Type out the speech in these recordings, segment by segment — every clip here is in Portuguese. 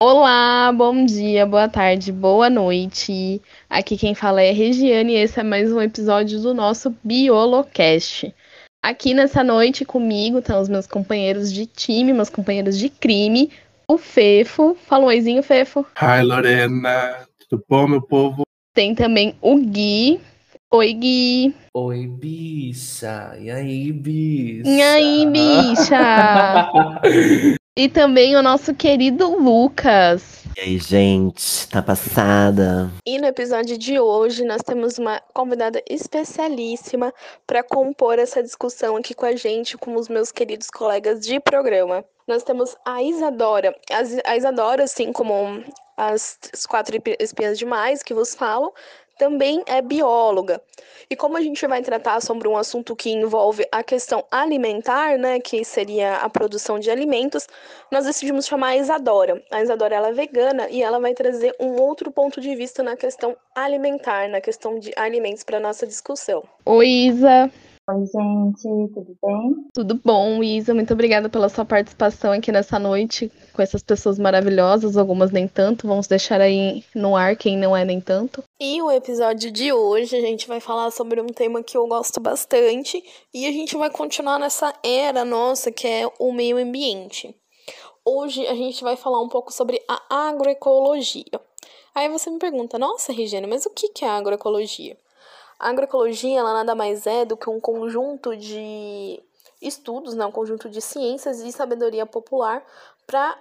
Olá, bom dia, boa tarde, boa noite. Aqui quem fala é Regiane e esse é mais um episódio do nosso Biolocast. Aqui nessa noite comigo estão os meus companheiros de time, meus companheiros de crime, o Fefo. Fala um oizinho, Fefo. Hi, Lorena. Tudo bom, meu povo? Tem também o Gui. Oi, Gui. Oi, bicha. E aí, bicha? E aí, bicha? e também o nosso querido Lucas. E aí, gente, tá passada? E no episódio de hoje nós temos uma convidada especialíssima para compor essa discussão aqui com a gente, com os meus queridos colegas de programa. Nós temos a Isadora. A Isadora, assim como as quatro espiãs demais que vos falam, também é bióloga. E como a gente vai tratar sobre um assunto que envolve a questão alimentar, né, que seria a produção de alimentos, nós decidimos chamar a Isadora. A Isadora ela é vegana e ela vai trazer um outro ponto de vista na questão alimentar, na questão de alimentos para nossa discussão. Oi, Isa. Oi, gente, tudo bem? Tudo bom, Isa. Muito obrigada pela sua participação aqui nessa noite com essas pessoas maravilhosas, algumas nem tanto. Vamos deixar aí no ar quem não é nem tanto. E o episódio de hoje a gente vai falar sobre um tema que eu gosto bastante e a gente vai continuar nessa era nossa que é o meio ambiente. Hoje a gente vai falar um pouco sobre a agroecologia. Aí você me pergunta, nossa, Regiane, mas o que é agroecologia? A agroecologia ela nada mais é do que um conjunto de estudos, né, um conjunto de ciências e sabedoria popular para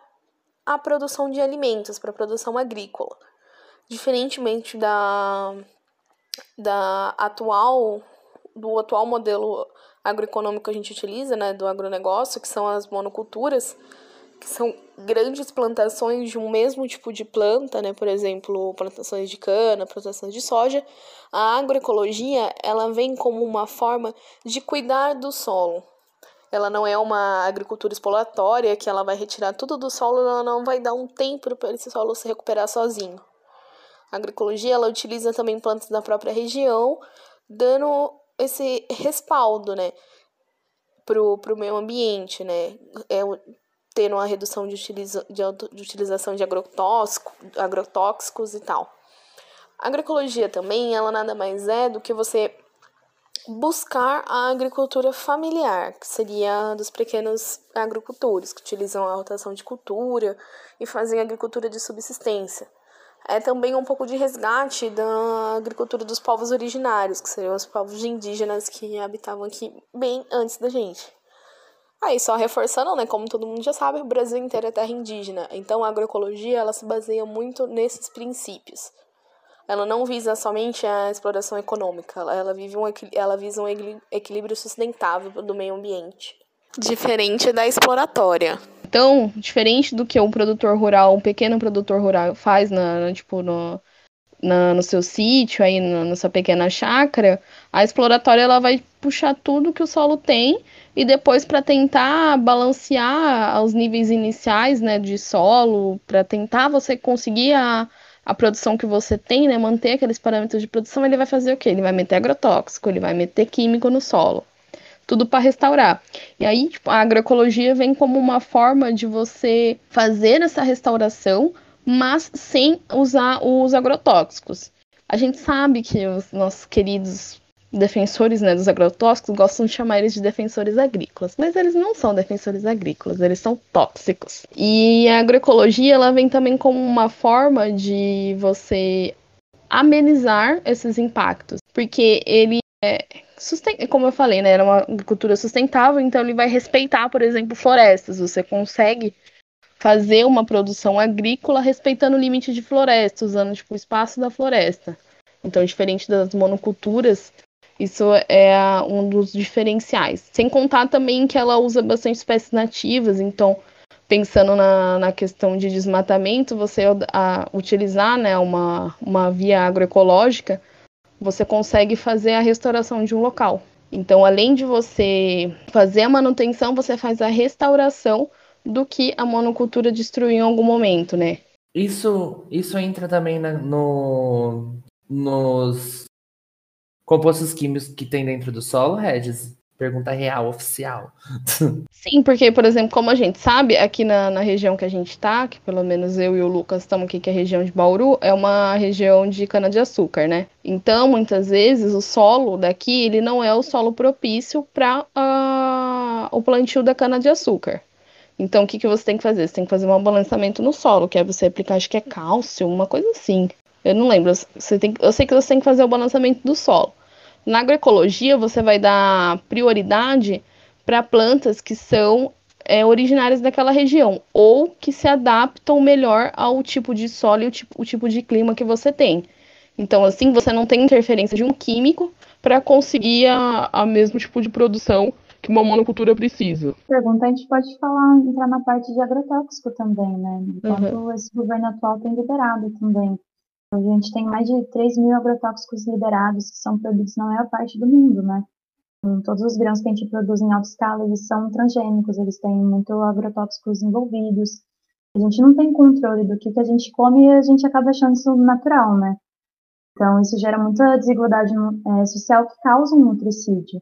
a produção de alimentos, para a produção agrícola. Diferentemente da, da atual do atual modelo agroeconômico que a gente utiliza, né, do agronegócio, que são as monoculturas, que são grandes plantações de um mesmo tipo de planta, né? Por exemplo, plantações de cana, plantações de soja. A agroecologia, ela vem como uma forma de cuidar do solo. Ela não é uma agricultura exploratória que ela vai retirar tudo do solo, ela não vai dar um tempo para esse solo se recuperar sozinho. A agroecologia, ela utiliza também plantas da própria região, dando esse respaldo, né? Pro, pro meio ambiente, né? É, tendo uma redução de, utiliza, de, de utilização de agrotóxico, agrotóxicos e tal. A agroecologia também, ela nada mais é do que você buscar a agricultura familiar, que seria dos pequenos agricultores, que utilizam a rotação de cultura e fazem agricultura de subsistência. É também um pouco de resgate da agricultura dos povos originários, que seriam os povos indígenas que habitavam aqui bem antes da gente. Aí, só reforçando, né, como todo mundo já sabe, o Brasil inteiro é terra indígena. Então, a agroecologia, ela se baseia muito nesses princípios. Ela não visa somente a exploração econômica, ela, vive um, ela visa um equilíbrio sustentável do meio ambiente. Diferente da exploratória. Então, diferente do que um produtor rural, um pequeno produtor rural faz na, na tipo, no, na, no seu sítio, aí na, na sua pequena chácara, a exploratória ela vai puxar tudo que o solo tem e depois para tentar balancear os níveis iniciais né, de solo, para tentar você conseguir a, a produção que você tem, né, manter aqueles parâmetros de produção, ele vai fazer o quê? Ele vai meter agrotóxico, ele vai meter químico no solo. Tudo para restaurar. E aí, tipo, a agroecologia vem como uma forma de você fazer essa restauração, mas sem usar os agrotóxicos. A gente sabe que os nossos queridos defensores né, dos agrotóxicos gostam de chamar eles de defensores agrícolas, mas eles não são defensores agrícolas, eles são tóxicos. E a agroecologia ela vem também como uma forma de você amenizar esses impactos, porque ele é como eu falei, né, era uma agricultura sustentável, então ele vai respeitar, por exemplo, florestas. Você consegue fazer uma produção agrícola respeitando o limite de floresta, usando tipo, o espaço da floresta. Então, diferente das monoculturas, isso é um dos diferenciais. Sem contar também que ela usa bastante espécies nativas, então, pensando na, na questão de desmatamento, você a, utilizar né, uma, uma via agroecológica, você consegue fazer a restauração de um local. Então, além de você fazer a manutenção, você faz a restauração do que a monocultura destruiu em algum momento, né? Isso, isso entra também na, no, nos compostos químicos que tem dentro do solo, Regis? Pergunta real, oficial. Sim, porque, por exemplo, como a gente sabe, aqui na, na região que a gente está, que pelo menos eu e o Lucas estamos aqui, que é a região de Bauru, é uma região de cana-de-açúcar, né? Então, muitas vezes, o solo daqui, ele não é o solo propício para uh, ah, o plantio da cana-de-açúcar. Então, o que, que você tem que fazer? Você tem que fazer um balançamento no solo, que é você aplicar, acho que é cálcio, uma coisa assim. Eu não lembro. Você tem, eu sei que você tem que fazer o balançamento do solo. Na agroecologia, você vai dar prioridade para plantas que são é, originárias daquela região ou que se adaptam melhor ao tipo de solo e o tipo, o tipo de clima que você tem. Então, assim, você não tem interferência de um químico para conseguir a, a mesmo tipo de produção que uma monocultura precisa. Pergunta, a gente pode falar, entrar na parte de agrotóxico também, né? Enquanto uhum. esse governo atual tem liberado também. A gente tem mais de 3 mil agrotóxicos liberados que são produzidos na maior parte do mundo, né? Todos os grãos que a gente produz em alta escala, eles são transgênicos, eles têm muito agrotóxicos envolvidos. A gente não tem controle do que, que a gente come e a gente acaba achando isso natural, né? Então, isso gera muita desigualdade é, social que causa um nutricídio.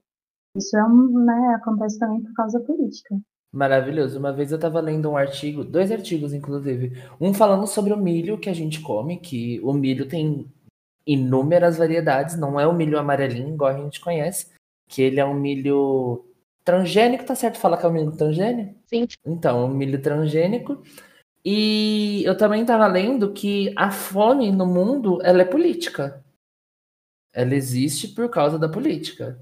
Isso é um, né, acontece também por causa da política. Maravilhoso. Uma vez eu estava lendo um artigo, dois artigos, inclusive. Um falando sobre o milho que a gente come, que o milho tem inúmeras variedades, não é o milho amarelinho, igual a gente conhece, que ele é um milho transgênico, tá certo falar que é um milho transgênico? Sim. Então, um milho transgênico. E eu também estava lendo que a fome no mundo, ela é política. Ela existe por causa da política.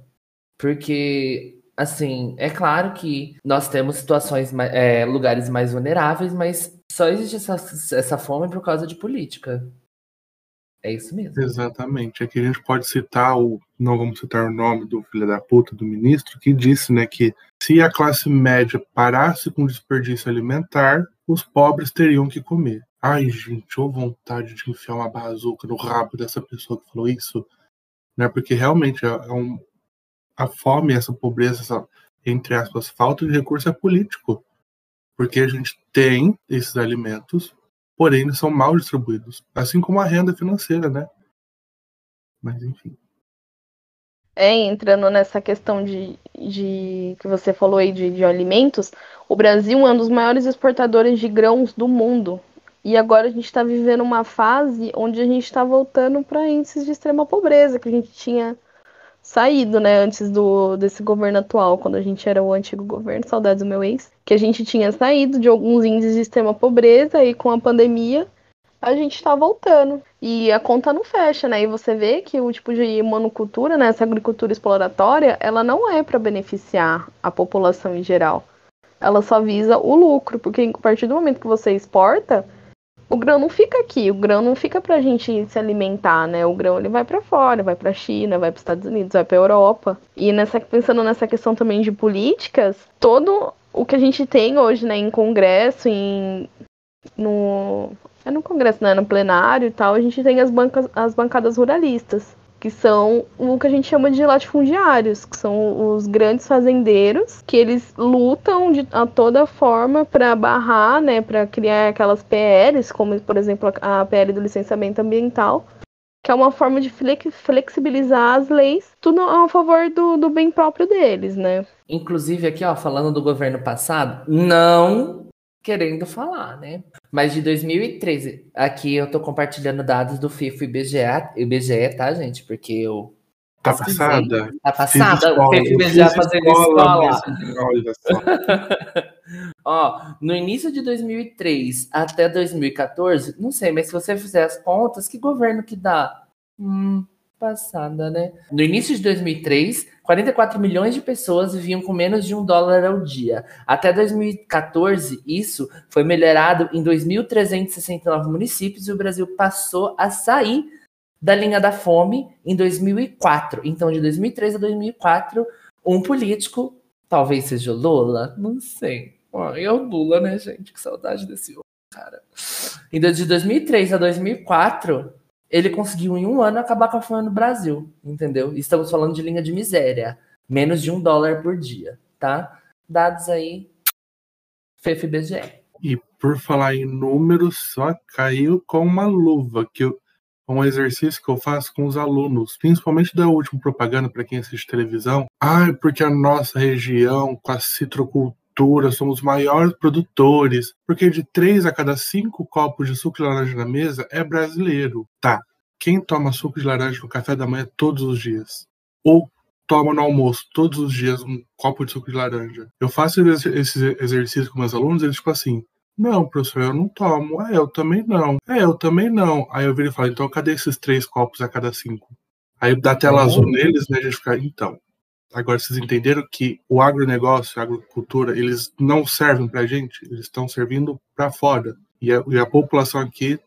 Porque assim, é claro que nós temos situações, é, lugares mais vulneráveis, mas só existe essa, essa fome por causa de política. É isso mesmo. Exatamente. Aqui a gente pode citar o. Não vamos citar o nome do filho da puta do ministro, que disse né, que se a classe média parasse com desperdício alimentar, os pobres teriam que comer. Ai, gente, ou vontade de enfiar uma bazuca no rabo dessa pessoa que falou isso. Né? Porque realmente é, é um, a fome, essa pobreza, essa, entre aspas, falta de recurso é político. Porque a gente tem esses alimentos, porém eles são mal distribuídos. Assim como a renda financeira, né? Mas enfim. É, entrando nessa questão de, de que você falou aí de, de alimentos, o Brasil é um dos maiores exportadores de grãos do mundo. E agora a gente está vivendo uma fase onde a gente está voltando para índices de extrema pobreza, que a gente tinha saído, né, antes do desse governo atual, quando a gente era o antigo governo, saudades do meu ex, que a gente tinha saído de alguns índices de extrema pobreza e com a pandemia a gente está voltando. E a conta não fecha, né? E você vê que o tipo de monocultura, né, essa agricultura exploratória, ela não é para beneficiar a população em geral. Ela só visa o lucro, porque a partir do momento que você exporta, o grão não fica aqui, o grão não fica pra gente se alimentar, né? O grão ele vai para fora, vai pra China, vai para Estados Unidos, vai pra Europa. E nessa, pensando nessa questão também de políticas, todo o que a gente tem hoje, né, em congresso, em no é no congresso, né, no plenário e tal, a gente tem as bancas as bancadas ruralistas que são o que a gente chama de latifundiários, que são os grandes fazendeiros, que eles lutam de a toda forma para barrar, né, para criar aquelas PLs, como por exemplo a PL do licenciamento ambiental, que é uma forma de flexibilizar as leis, tudo a favor do, do bem próprio deles, né? Inclusive aqui, ó, falando do governo passado, não querendo falar, né? Mas de 2013, aqui eu tô compartilhando dados do FIFO e IBGE, IBGE tá, gente? Porque eu. Tá passada? Tá passada? O FIFO e IBGE fazendo escola. Só. Ó, no início de 2003 até 2014, não sei, mas se você fizer as contas, que governo que dá? Hum, passada, né? No início de 2003, 44 milhões de pessoas viviam com menos de um dólar ao dia. Até 2014, isso foi melhorado em 2.369 municípios e o Brasil passou a sair da linha da fome em 2004. Então, de 2003 a 2004, um político, talvez seja Lula, não sei. é o Lula, né, gente? Que saudade desse homem, cara. Então, de 2003 a 2004, ele conseguiu em um ano acabar com a fome no Brasil, entendeu? Estamos falando de linha de miséria, menos de um dólar por dia, tá? Dados aí, FFBGE. E por falar em números, só caiu com uma luva que eu, um exercício que eu faço com os alunos, principalmente da última propaganda para quem assiste televisão. Ah, porque a nossa região, com a citrocultura, somos os maiores produtores, porque de três a cada cinco copos de suco de laranja na mesa é brasileiro. Tá, quem toma suco de laranja no café da manhã todos os dias? Ou toma no almoço todos os dias um copo de suco de laranja? Eu faço esse exercício com meus alunos, eles ficam assim, não, professor, eu não tomo. É, eu também não. É, eu também não. Aí eu viro e falo, então cadê esses três copos a cada cinco? Aí dá tela azul neles, né? A gente fica, então. Agora vocês entenderam que o agronegócio, a agricultura, eles não servem pra gente, eles estão servindo para fora. E a, e a, população aqui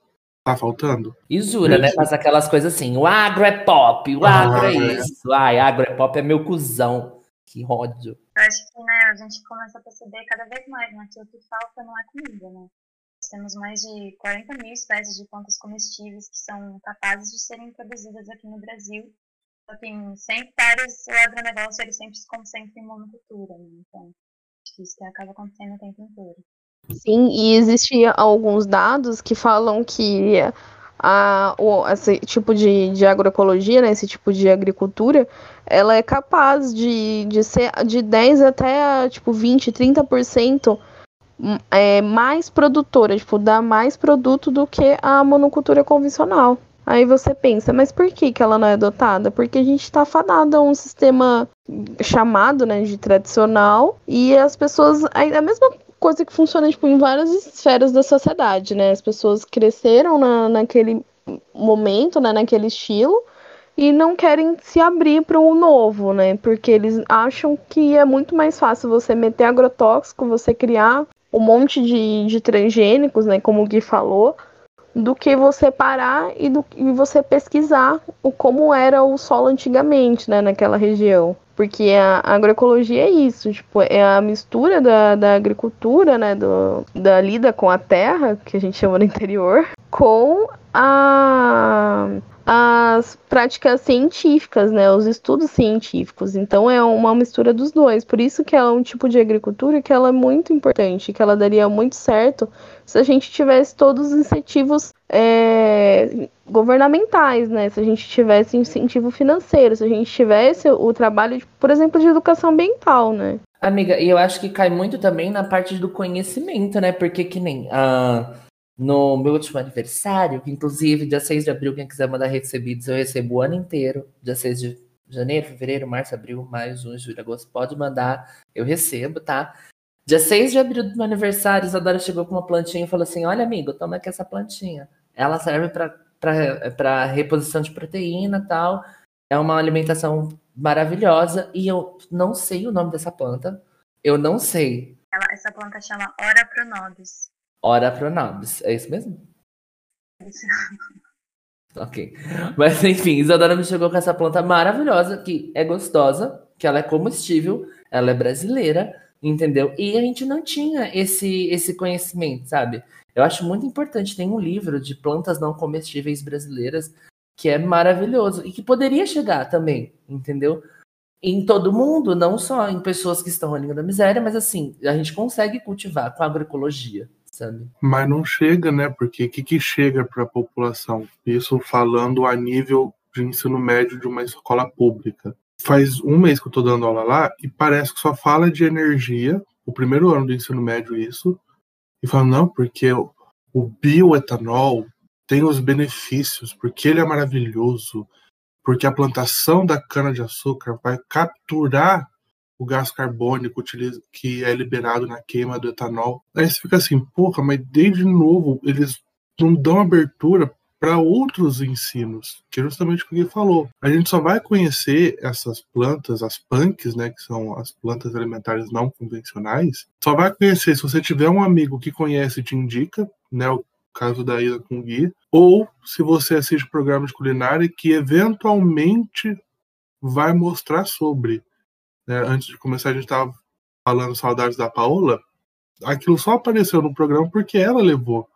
tá faltando. E jura, né? Faz aquelas coisas assim, o agro é pop, o agro é ah, é isso. Ai, agro é pop é meu cuzão. Que ódio. Eu acho que né, a gente começa a perceber cada vez mais né, que o que falta não é comida, né? Nós temos mais de 40 mil espécies de plantas comestíveis que são capazes de serem produzidas aqui no Brasil. Em 100 hectares o agronegócio ele sempre se concentra em monocultura, né? Então, acho que isso acaba acontecendo o tempo inteiro. Sim, e existem alguns dados que falam que a, esse tipo de, de agroecologia, né, esse tipo de agricultura, ela é capaz de, de ser de 10 até tipo 20, 30% hum, é, mais produtora, tipo, dar mais produto do que a monocultura convencional. Aí você pensa, mas por que, que ela não é adotada? Porque a gente está fadado a um sistema chamado né, de tradicional e as pessoas. A mesma coisa que funciona tipo, em várias esferas da sociedade, né? As pessoas cresceram na, naquele momento, né, naquele estilo, e não querem se abrir para o novo, né? Porque eles acham que é muito mais fácil você meter agrotóxico, você criar um monte de, de transgênicos, né? Como o Gui falou, do que você parar e, do, e você pesquisar o como era o solo antigamente, né? Naquela região. Porque a agroecologia é isso, tipo, é a mistura da, da agricultura, né, do, da lida com a terra, que a gente chama no interior, com a, as práticas científicas, né, os estudos científicos. Então é uma mistura dos dois. Por isso que é um tipo de agricultura que ela é muito importante, que ela daria muito certo se a gente tivesse todos os incentivos é, governamentais, né? Se a gente tivesse incentivo financeiro, se a gente tivesse o trabalho, de, por exemplo, de educação ambiental, né? Amiga, e eu acho que cai muito também na parte do conhecimento, né? Porque que nem uh, no meu último aniversário, que inclusive dia 6 de abril, quem quiser mandar recebidos, eu recebo o ano inteiro. Dia 6 de janeiro, fevereiro, março, abril, maio, junho, julho, agosto, pode mandar, eu recebo, tá? Dia 6 de abril do meu aniversário, Isadora chegou com uma plantinha e falou assim: Olha, amigo, toma aqui essa plantinha. Ela serve para reposição de proteína tal. É uma alimentação maravilhosa. E eu não sei o nome dessa planta. Eu não sei. Ela, essa planta chama Ora Pronobis. Ora Pronobis. É isso mesmo? Ok. Mas enfim, Isadora me chegou com essa planta maravilhosa, que é gostosa, que ela é comestível, ela é brasileira entendeu? E a gente não tinha esse, esse conhecimento, sabe? Eu acho muito importante. Tem um livro de plantas não comestíveis brasileiras que é maravilhoso e que poderia chegar também, entendeu? Em todo mundo, não só em pessoas que estão na linha da miséria, mas assim, a gente consegue cultivar com agroecologia, sabe? Mas não chega, né? Porque o que, que chega para a população? Isso falando a nível de ensino médio de uma escola pública faz um mês que eu tô dando aula lá e parece que só fala de energia, o primeiro ano do ensino médio isso, e fala, não, porque o bioetanol tem os benefícios, porque ele é maravilhoso, porque a plantação da cana-de-açúcar vai capturar o gás carbônico que é liberado na queima do etanol. Aí você fica assim, porra, mas desde novo eles não dão abertura para outros ensinos, que é justamente o que ele falou. A gente só vai conhecer essas plantas, as punks, né, que são as plantas alimentares não convencionais, só vai conhecer se você tiver um amigo que conhece e te indica, né, o caso da Ida com o Gui, ou se você assiste programa de culinária que eventualmente vai mostrar sobre. Né? Antes de começar, a gente estava falando saudades da Paola. Aquilo só apareceu no programa porque ela levou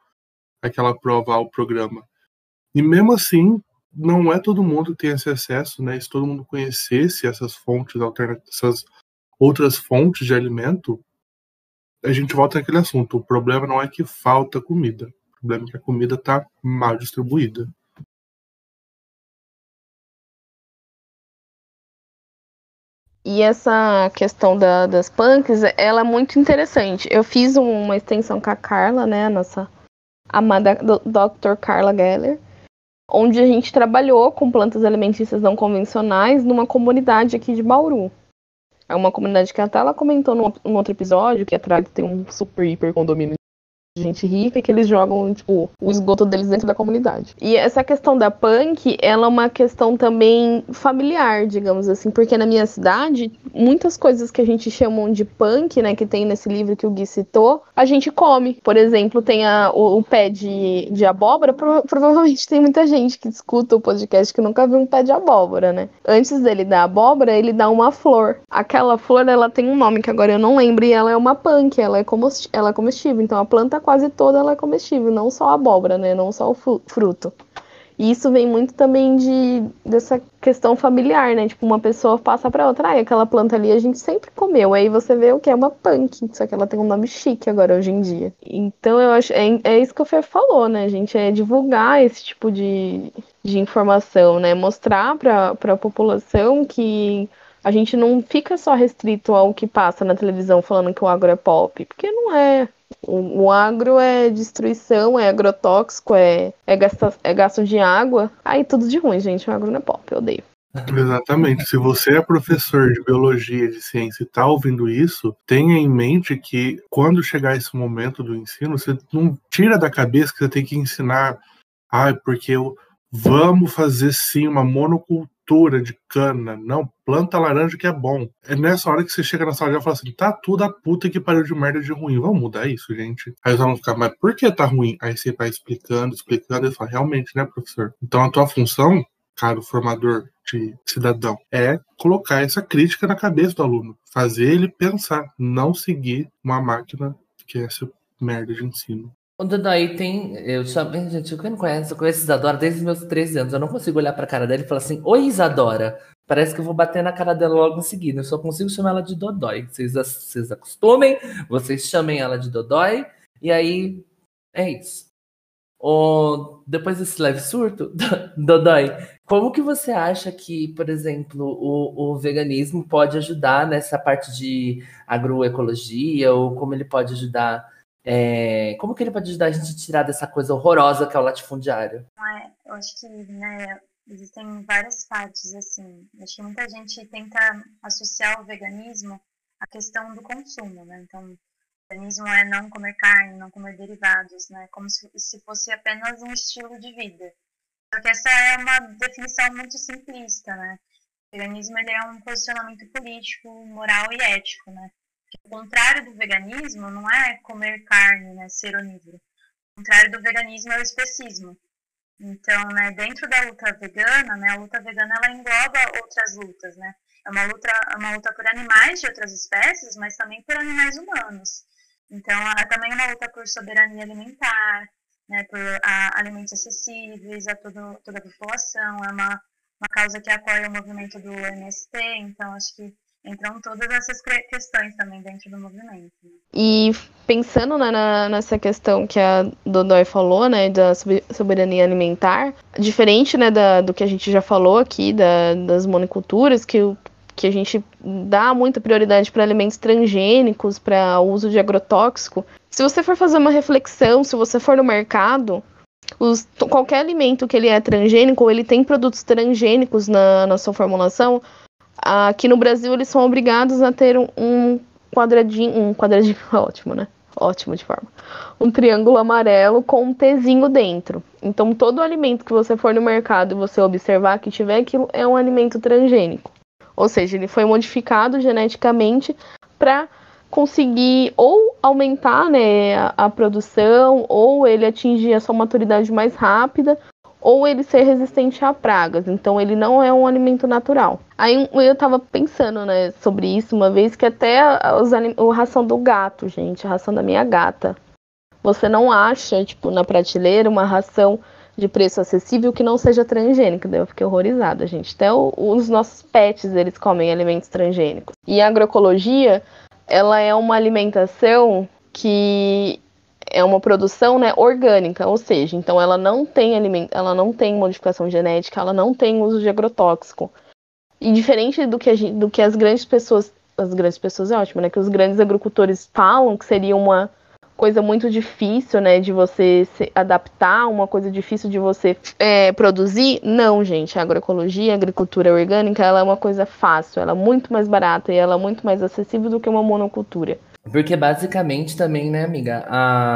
aquela prova ao programa. E mesmo assim, não é todo mundo que tem esse acesso, né? Se todo mundo conhecesse essas fontes alternativas, essas outras fontes de alimento, a gente volta naquele assunto. O problema não é que falta comida. O problema é que a comida está mal distribuída. E essa questão da, das punks, ela é muito interessante. Eu fiz uma extensão com a Carla, né, a nossa amada Dr. Carla Geller, onde a gente trabalhou com plantas alimentícias não convencionais numa comunidade aqui de Bauru. É uma comunidade que até ela comentou num, num outro episódio, que atrás tem um super hiper condomínio gente rica que eles jogam, tipo, o esgoto deles dentro da comunidade. E essa questão da punk, ela é uma questão também familiar, digamos assim, porque na minha cidade, muitas coisas que a gente chamam de punk, né, que tem nesse livro que o Gui citou, a gente come. Por exemplo, tem a, o, o pé de, de abóbora, pro, provavelmente tem muita gente que escuta o podcast que nunca viu um pé de abóbora, né? Antes dele dar abóbora, ele dá uma flor. Aquela flor, ela tem um nome que agora eu não lembro, e ela é uma punk, ela é, ela é comestível. Então a planta quase toda ela é comestível, não só a abóbora, né? Não só o fruto. E isso vem muito também de dessa questão familiar, né? Tipo, uma pessoa passa para outra, ah, aquela planta ali a gente sempre comeu. Aí você vê o que é uma punk, só que ela tem um nome chique agora hoje em dia. Então eu acho é, é isso que o Fê falou, né, gente? É divulgar esse tipo de, de informação, né? Mostrar para a população que a gente não fica só restrito ao que passa na televisão falando que o agro é pop, porque não é. O, o agro é destruição, é agrotóxico, é, é, gasta, é gasto de água. Aí tudo de ruim, gente. O agro não é pop, eu odeio. Exatamente. Se você é professor de biologia, de ciência e está ouvindo isso, tenha em mente que quando chegar esse momento do ensino, você não tira da cabeça que você tem que ensinar, ah, porque eu vamos fazer sim uma monocultura cultura de cana. Não, planta laranja que é bom. É nessa hora que você chega na sala e fala assim: tá tudo a puta que pariu de merda de ruim. Vamos mudar isso, gente. Aí os alunos ficam, mas por que tá ruim? Aí você vai explicando, explicando e fala: realmente, né, professor? Então a tua função, caro formador de cidadão, é colocar essa crítica na cabeça do aluno. Fazer ele pensar, não seguir uma máquina que é essa merda de ensino. O Dodói tem. Eu chamo. Gente, quem não conhece, eu conheço Isadora desde os meus 13 anos. Eu não consigo olhar pra cara dela e falar assim: Oi, Isadora. Parece que eu vou bater na cara dela logo em seguida. Eu só consigo chamar ela de Dodói. Vocês, vocês acostumem, vocês chamem ela de Dodói. E aí, é isso. O, depois desse leve surto, Dodói, como que você acha que, por exemplo, o, o veganismo pode ajudar nessa parte de agroecologia? Ou como ele pode ajudar é, como que ele pode ajudar a gente a tirar dessa coisa horrorosa que é o latifundiário? É, eu acho que né, existem várias partes, assim. Acho que muita gente tenta associar o veganismo à questão do consumo, né? Então, veganismo é não comer carne, não comer derivados, né? Como se, se fosse apenas um estilo de vida. Só que essa é uma definição muito simplista, né? O veganismo ele é um posicionamento político, moral e ético, né? O contrário do veganismo não é comer carne, né, ser onívoro. O contrário do veganismo é o especismo. Então, né, dentro da luta vegana, né, a luta vegana ela engloba outras lutas, né? É uma luta, é uma luta por animais de outras espécies, mas também por animais humanos. Então, é também uma luta por soberania alimentar, né, por a, alimentos acessíveis a todo, toda a população. É uma, uma causa que apoia o movimento do MST, então acho que Entram todas essas questões também dentro do movimento. E pensando né, na, nessa questão que a Dodói falou, né, da soberania alimentar, diferente né, da, do que a gente já falou aqui, da, das monoculturas, que, que a gente dá muita prioridade para alimentos transgênicos, para uso de agrotóxico. Se você for fazer uma reflexão, se você for no mercado, os, qualquer alimento que ele é transgênico, ou ele tem produtos transgênicos na, na sua formulação, Aqui no Brasil eles são obrigados a ter um, quadradinho, um quadradinho ótimo, né? Ótimo de forma. Um triângulo amarelo com um Tzinho dentro. Então todo alimento que você for no mercado e você observar que tiver aquilo é um alimento transgênico. Ou seja, ele foi modificado geneticamente para conseguir ou aumentar né, a, a, produção, ou ele atingir a sua maturidade mais rápida, ou ele ser resistente a pragas. Então ele não é um alimento natural. Aí eu tava pensando, né, sobre isso uma vez que até os a ração do gato, gente, a ração da minha gata. Você não acha, tipo, na prateleira uma ração de preço acessível que não seja transgênica. Daí eu fiquei horrorizada, gente. Até o, os nossos pets, eles comem alimentos transgênicos. E a agroecologia, ela é uma alimentação que é uma produção né, orgânica, ou seja, então ela não tem alimento, ela não tem modificação genética, ela não tem uso de agrotóxico. E diferente do que, gente, do que as grandes pessoas, as grandes pessoas é ótimo, né? Que os grandes agricultores falam que seria uma coisa muito difícil, né, de você se adaptar, uma coisa difícil de você é, produzir. Não, gente, a agroecologia, a agricultura orgânica, ela é uma coisa fácil, ela é muito mais barata e ela é muito mais acessível do que uma monocultura. Porque basicamente também, né, amiga, a,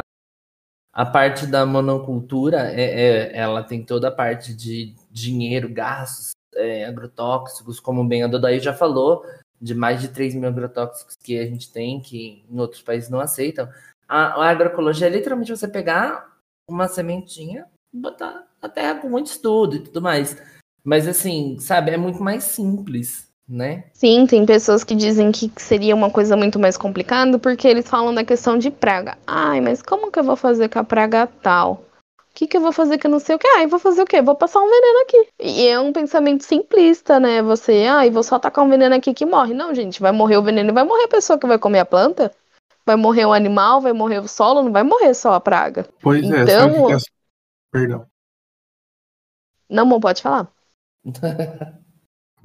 a parte da monocultura, é, é ela tem toda a parte de dinheiro, gastos, é, agrotóxicos, como bem a Dodai já falou, de mais de 3 mil agrotóxicos que a gente tem, que em outros países não aceitam. A, a agroecologia é literalmente você pegar uma sementinha, botar na terra com muito estudo e tudo mais. Mas assim, sabe, é muito mais simples, né? Sim, tem pessoas que dizem que seria uma coisa muito mais complicada porque eles falam da questão de praga. Ai, mas como que eu vou fazer com a praga tal? O que, que eu vou fazer que eu não sei o que? Ai, vou fazer o quê? Vou passar um veneno aqui. E é um pensamento simplista, né? Você, ai, vou só tacar um veneno aqui que morre. Não, gente, vai morrer o veneno e vai morrer a pessoa que vai comer a planta. Vai morrer o animal, vai morrer o solo, não vai morrer só a praga. Pois é, então... é, que Perdão. Não, pode falar.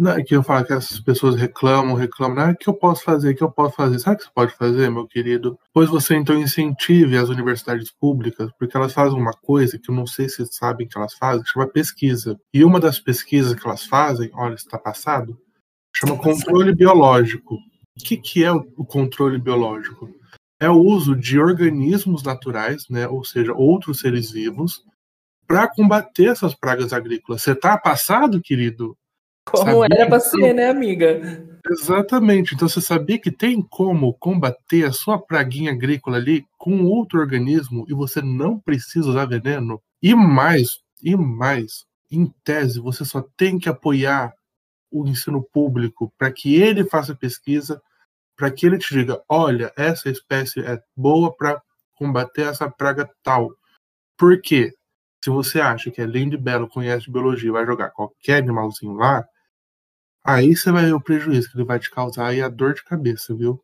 Não, é que eu falo que as pessoas reclamam, reclamam, ah, o que eu posso fazer, o que eu posso fazer? Sabe o que você pode fazer, meu querido? Pois você então incentive as universidades públicas, porque elas fazem uma coisa que eu não sei se vocês sabem que elas fazem, que chama pesquisa. E uma das pesquisas que elas fazem, olha, está passado, chama controle biológico. O que, que é o controle biológico? é o uso de organismos naturais, né, ou seja, outros seres vivos, para combater essas pragas agrícolas. Você está passado, querido? Como sabia? era para ser, né, amiga? Exatamente. Então você sabia que tem como combater a sua praguinha agrícola ali com outro organismo e você não precisa usar veneno? E mais, e mais, em tese, você só tem que apoiar o ensino público para que ele faça pesquisa para que ele te diga: olha, essa espécie é boa para combater essa praga tal. Por quê? Se você acha que é lindo e belo, conhece biologia, vai jogar qualquer animalzinho lá, aí você vai ver o prejuízo que ele vai te causar e a dor de cabeça, viu?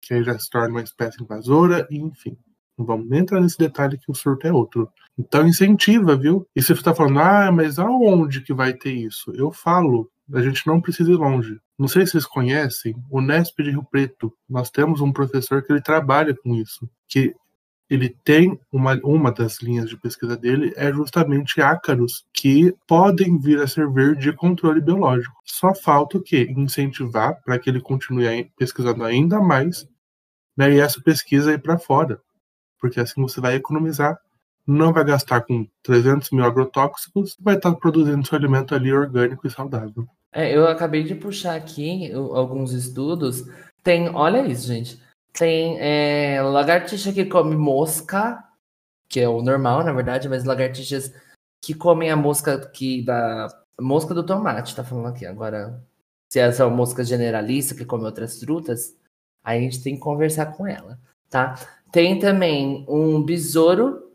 Que aí já se torna uma espécie invasora, e enfim. Não vamos nem entrar nesse detalhe que o surto é outro. Então incentiva, viu? E se você está falando, ah, mas aonde que vai ter isso? Eu falo, a gente não precisa ir longe. Não sei se vocês conhecem o Nesp de Rio Preto. Nós temos um professor que ele trabalha com isso, que ele tem uma, uma das linhas de pesquisa dele é justamente ácaros que podem vir a servir de controle biológico. Só falta o quê? Incentivar para que ele continue pesquisando ainda mais né, e essa pesquisa ir para fora. Porque assim você vai economizar não vai gastar com 300 mil agrotóxicos, vai estar produzindo seu alimento ali orgânico e saudável. É, eu acabei de puxar aqui alguns estudos. Tem, olha isso, gente. Tem é, lagartixa que come mosca, que é o normal, na verdade, mas lagartixas que comem a mosca que da mosca do tomate, tá falando aqui. Agora, se essa é uma mosca generalista que come outras frutas, aí a gente tem que conversar com ela, tá? Tem também um besouro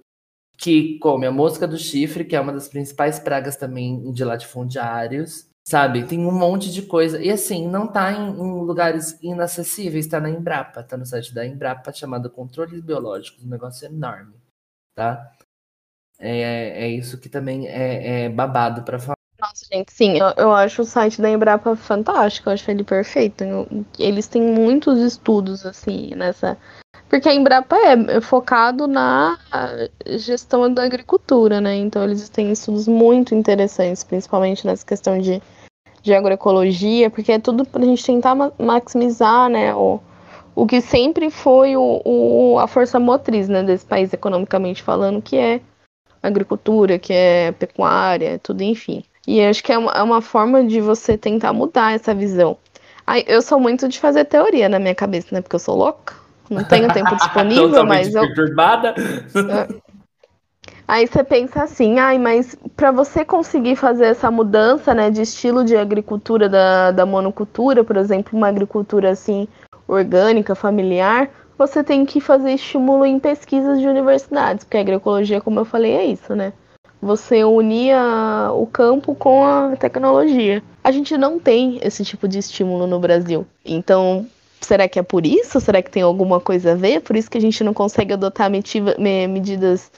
que come a mosca do chifre, que é uma das principais pragas também de latifundiários, sabe? Tem um monte de coisa. E assim, não tá em, em lugares inacessíveis, tá na Embrapa, tá no site da Embrapa, chamado Controles Biológicos, um negócio enorme, tá? É, é isso que também é, é babado para falar. Nossa, gente, sim, eu, eu, acho o site da Embrapa fantástico, eu acho ele perfeito. Eles têm muitos estudos, assim, nessa porque a Embrapa é focado na gestão da agricultura, né? Então eles têm estudos muito interessantes, principalmente nessa questão de, de agroecologia, porque é tudo para a gente tentar maximizar, né? O, o que sempre foi o, o, a força motriz né, desse país, economicamente falando, que é agricultura, que é pecuária, tudo, enfim. E acho que é uma, é uma forma de você tentar mudar essa visão. Aí, eu sou muito de fazer teoria na minha cabeça, né? Porque eu sou louca não tenho tempo disponível, mas eu. Perturbada. Aí você pensa assim, ai, mas para você conseguir fazer essa mudança, né, de estilo de agricultura da, da monocultura, por exemplo, uma agricultura assim orgânica, familiar, você tem que fazer estímulo em pesquisas de universidades, porque a agroecologia, como eu falei, é isso, né? Você unia o campo com a tecnologia. A gente não tem esse tipo de estímulo no Brasil. Então, Será que é por isso? Será que tem alguma coisa a ver? Por isso que a gente não consegue adotar medidas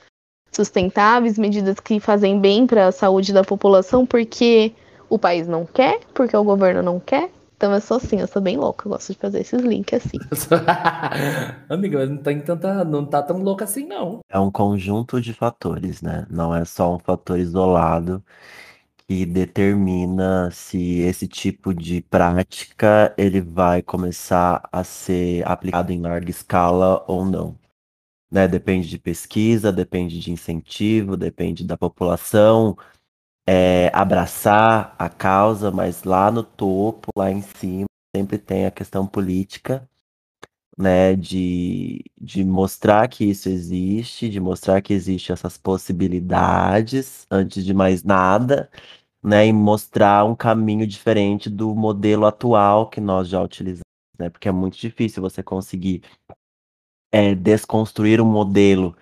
sustentáveis, medidas que fazem bem para a saúde da população, porque o país não quer, porque o governo não quer. Então eu sou assim, eu sou bem louca, eu gosto de fazer esses links assim. Amiga, mas não tá, tanta, não tá tão louca assim, não. É um conjunto de fatores, né? Não é só um fator isolado que determina se esse tipo de prática ele vai começar a ser aplicado em larga escala ou não. Né? Depende de pesquisa, depende de incentivo, depende da população é, abraçar a causa, mas lá no topo, lá em cima, sempre tem a questão política, né, de, de mostrar que isso existe, de mostrar que existem essas possibilidades, antes de mais nada, né, e mostrar um caminho diferente do modelo atual que nós já utilizamos, né, porque é muito difícil você conseguir é, desconstruir um modelo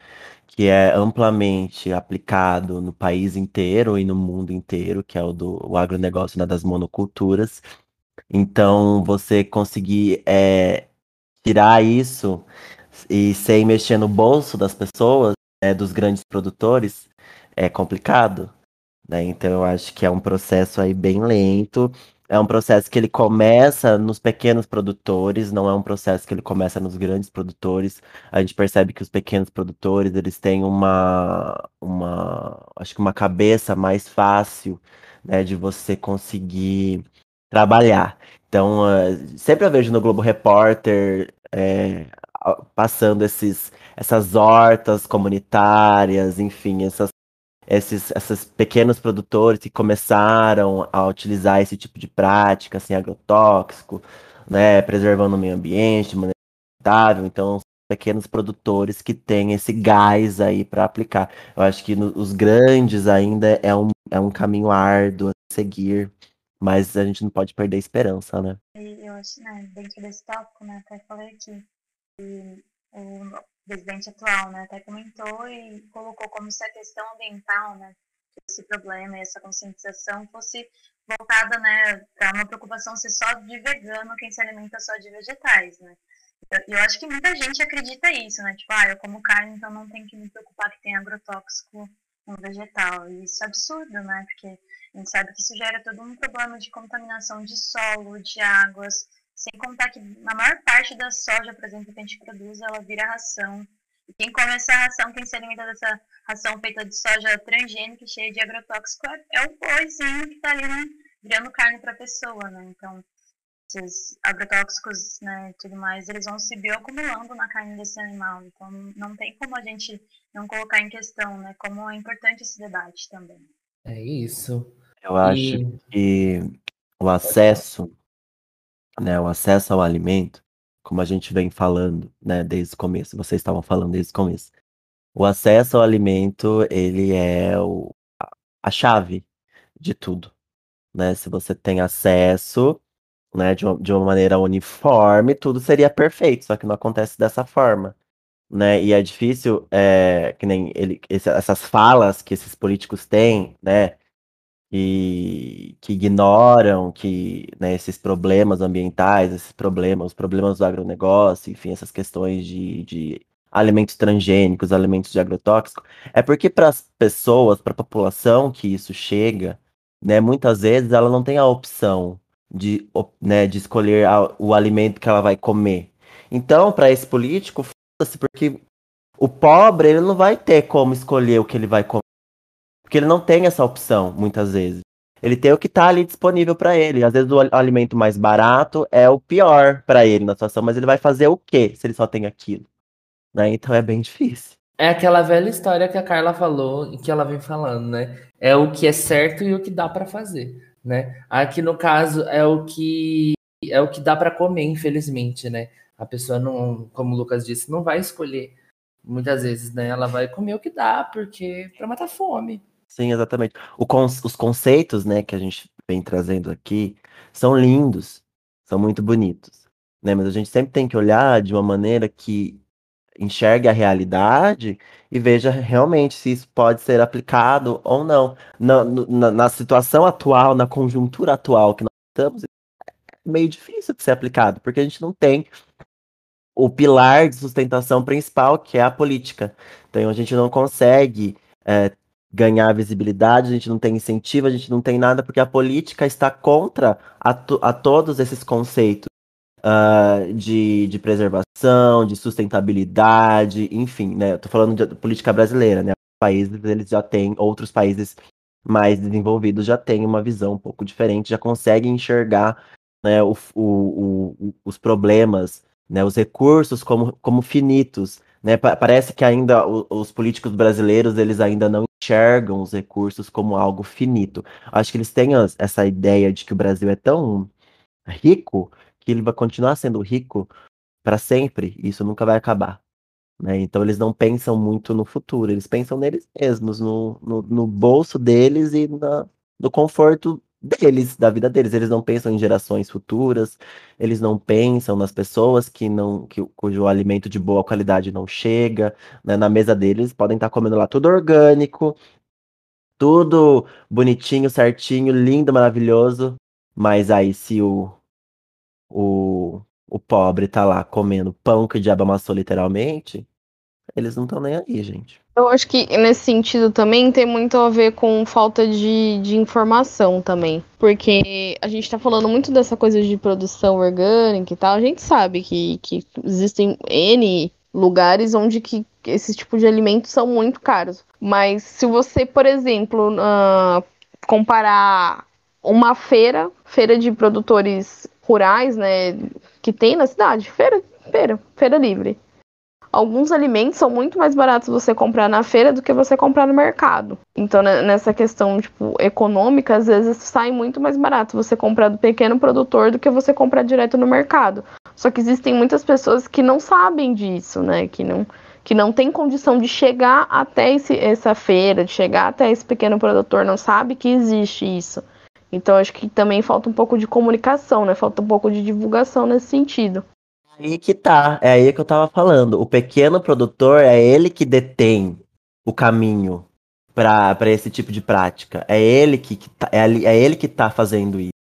que é amplamente aplicado no país inteiro e no mundo inteiro, que é o do o agronegócio né, das monoculturas. Então, você conseguir é, tirar isso e sem mexer no bolso das pessoas, né, dos grandes produtores, é complicado. Né? Então, eu acho que é um processo aí bem lento é um processo que ele começa nos pequenos produtores, não é um processo que ele começa nos grandes produtores. A gente percebe que os pequenos produtores, eles têm uma, uma acho que uma cabeça mais fácil, né, de você conseguir trabalhar. Então, uh, sempre eu vejo no Globo Repórter é, passando esses, essas hortas comunitárias, enfim, essas esses, esses pequenos produtores que começaram a utilizar esse tipo de prática, assim, agrotóxico, né, preservando o meio ambiente de maneira sustentável. Então, pequenos produtores que têm esse gás aí para aplicar. Eu acho que no, os grandes ainda é um, é um caminho árduo a seguir, mas a gente não pode perder a esperança, né? Eu acho, né, dentro desse tópico, né, até falei aqui, e o presidente atual, né, até comentou e colocou como se a questão ambiental, né, esse problema essa conscientização fosse voltada, né, para uma preocupação ser só de vegano quem se alimenta só de vegetais, né. Eu, eu acho que muita gente acredita isso, né, tipo, ah, eu como carne, então não tenho que me preocupar que tem agrotóxico no vegetal. E isso é absurdo, né, porque a gente sabe que isso gera todo um problema de contaminação de solo, de águas, sem contar que a maior parte da soja, por exemplo, que a gente produz, ela vira ração. E quem come essa ração, quem se alimenta dessa ração feita de soja transgênica, cheia de agrotóxico, é, é o boizinho que está ali, né, virando carne para a pessoa, né? Então, esses agrotóxicos, né, e tudo mais, eles vão se bioacumulando na carne desse animal. Então, não tem como a gente não colocar em questão, né, como é importante esse debate também. É isso. Eu acho e... que o acesso né, o acesso ao alimento, como a gente vem falando, né, desde o começo, vocês estavam falando desde o começo. O acesso ao alimento, ele é o, a chave de tudo, né? Se você tem acesso, né, de uma, de uma maneira uniforme, tudo seria perfeito, só que não acontece dessa forma, né? E é difícil, é, que nem ele, esse, essas falas que esses políticos têm, né? e que ignoram que né, esses problemas ambientais, esses problemas, os problemas do agronegócio, enfim, essas questões de, de alimentos transgênicos, alimentos de agrotóxico, é porque para as pessoas, para a população que isso chega, né, muitas vezes ela não tem a opção de, né, de escolher a, o alimento que ela vai comer. Então, para esse político, foda-se, porque o pobre ele não vai ter como escolher o que ele vai comer porque ele não tem essa opção, muitas vezes. Ele tem o que está ali disponível para ele. Às vezes o alimento mais barato é o pior para ele na situação, mas ele vai fazer o quê se ele só tem aquilo? Né? Então é bem difícil. É aquela velha história que a Carla falou e que ela vem falando, né? É o que é certo e o que dá para fazer, né? Aqui no caso é o que é o que dá para comer, infelizmente, né? A pessoa não, como o Lucas disse, não vai escolher muitas vezes, né? Ela vai comer o que dá porque para matar fome. Sim, exatamente. Con os conceitos, né, que a gente vem trazendo aqui são lindos, são muito bonitos, né? Mas a gente sempre tem que olhar de uma maneira que enxergue a realidade e veja realmente se isso pode ser aplicado ou não. Na, na, na situação atual, na conjuntura atual que nós estamos, é meio difícil de ser aplicado, porque a gente não tem o pilar de sustentação principal, que é a política. Então a gente não consegue é, ganhar visibilidade, a gente não tem incentivo, a gente não tem nada, porque a política está contra a, a todos esses conceitos uh, de, de preservação, de sustentabilidade, enfim, né? Eu tô falando de política brasileira, né? Países, eles já têm, outros países mais desenvolvidos já têm uma visão um pouco diferente, já conseguem enxergar né, o, o, o, os problemas, né, os recursos como, como finitos. Né? Parece que ainda os políticos brasileiros eles ainda não enxergam os recursos como algo finito. Acho que eles têm essa ideia de que o Brasil é tão rico que ele vai continuar sendo rico para sempre. E isso nunca vai acabar. Né? Então eles não pensam muito no futuro, eles pensam neles mesmos, no, no, no bolso deles e na, no conforto deles, da vida deles. Eles não pensam em gerações futuras, eles não pensam nas pessoas que não, que, cujo alimento de boa qualidade não chega. Né? Na mesa deles podem estar comendo lá tudo orgânico, tudo bonitinho, certinho, lindo, maravilhoso. Mas aí se o, o, o pobre tá lá comendo pão que o diabo amassou literalmente, eles não estão nem aí, gente. Eu acho que nesse sentido também tem muito a ver com falta de, de informação também. Porque a gente tá falando muito dessa coisa de produção orgânica e tal. A gente sabe que, que existem N lugares onde que esse tipo de alimentos são muito caros. Mas se você, por exemplo, uh, comparar uma feira, feira de produtores rurais, né, que tem na cidade, feira, feira, feira livre alguns alimentos são muito mais baratos você comprar na feira do que você comprar no mercado. Então, né, nessa questão tipo, econômica, às vezes sai muito mais barato você comprar do pequeno produtor do que você comprar direto no mercado. Só que existem muitas pessoas que não sabem disso, né? Que não, que não tem condição de chegar até esse, essa feira, de chegar até esse pequeno produtor, não sabe que existe isso. Então, acho que também falta um pouco de comunicação, né? Falta um pouco de divulgação nesse sentido. Aí que tá, é aí que eu tava falando. O pequeno produtor é ele que detém o caminho para esse tipo de prática. É ele que, que tá, é, é ele que tá fazendo isso.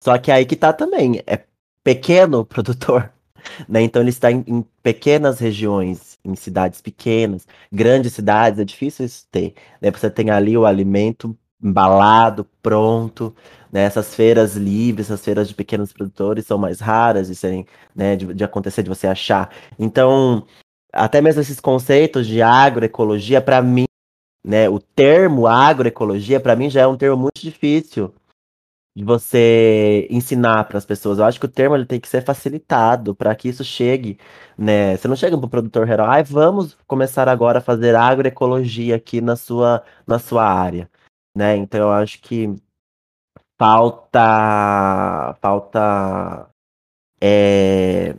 Só que aí que tá também, é pequeno produtor, né? Então ele está em, em, pequenas regiões, em cidades pequenas, grandes cidades, é difícil isso ter. Né? Você tem ali o alimento embalado, pronto, né, essas feiras livres, essas feiras de pequenos produtores são mais raras de serem, né, de, de acontecer, de você achar. Então, até mesmo esses conceitos de agroecologia, para mim, né, o termo agroecologia, para mim já é um termo muito difícil de você ensinar para as pessoas. Eu acho que o termo ele tem que ser facilitado para que isso chegue, né? Você não chega para o produtor rural, ah, vamos começar agora a fazer agroecologia aqui na sua, na sua área, né? Então eu acho que falta falta é,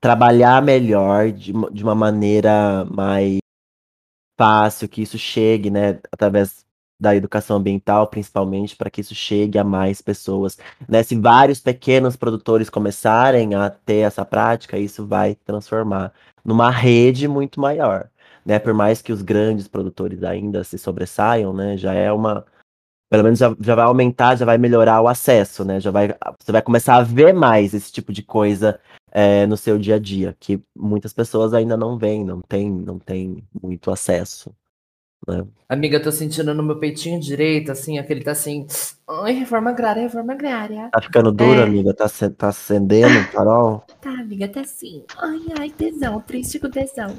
trabalhar melhor de, de uma maneira mais fácil que isso chegue, né, através da educação ambiental, principalmente, para que isso chegue a mais pessoas. Né? Se vários pequenos produtores começarem a ter essa prática, isso vai transformar numa rede muito maior. Né? Por mais que os grandes produtores ainda se sobressaiam, né? já é uma, pelo menos já, já vai aumentar, já vai melhorar o acesso, né? Já vai, você vai começar a ver mais esse tipo de coisa é, no seu dia a dia, que muitas pessoas ainda não veem, não tem, não tem muito acesso. Né? Amiga, eu tô sentindo no meu peitinho direito, assim, aquele tá assim. Ai, reforma agrária, reforma agrária. Tá ficando dura, é. amiga? Tá, tá acendendo, Carol? Tá, amiga, tá assim. Ai, ai, tesão, triste com tesão.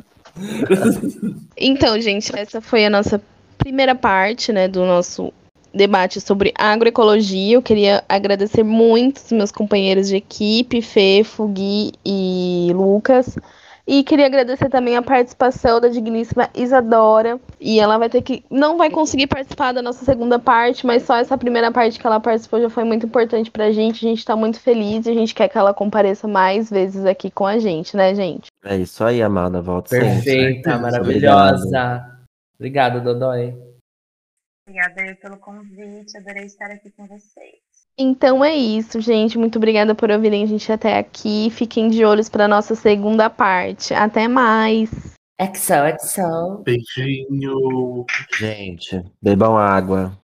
então, gente, essa foi a nossa primeira parte, né, do nosso debate sobre agroecologia. Eu queria agradecer muito os meus companheiros de equipe, Fê, Fugui e Lucas. E queria agradecer também a participação da digníssima Isadora. E ela vai ter que. Não vai conseguir participar da nossa segunda parte, mas só essa primeira parte que ela participou já foi muito importante pra gente. A gente tá muito feliz e a gente quer que ela compareça mais vezes aqui com a gente, né, gente? É isso aí, amada. Volta Perfeita, maravilhosa. Obrigado, Dodói. Obrigada pelo convite, adorei estar aqui com vocês. Então é isso, gente. Muito obrigada por ouvirem a gente até aqui. Fiquem de olhos para nossa segunda parte. Até mais. Exo, exo. Beijinho. Gente, bebam água.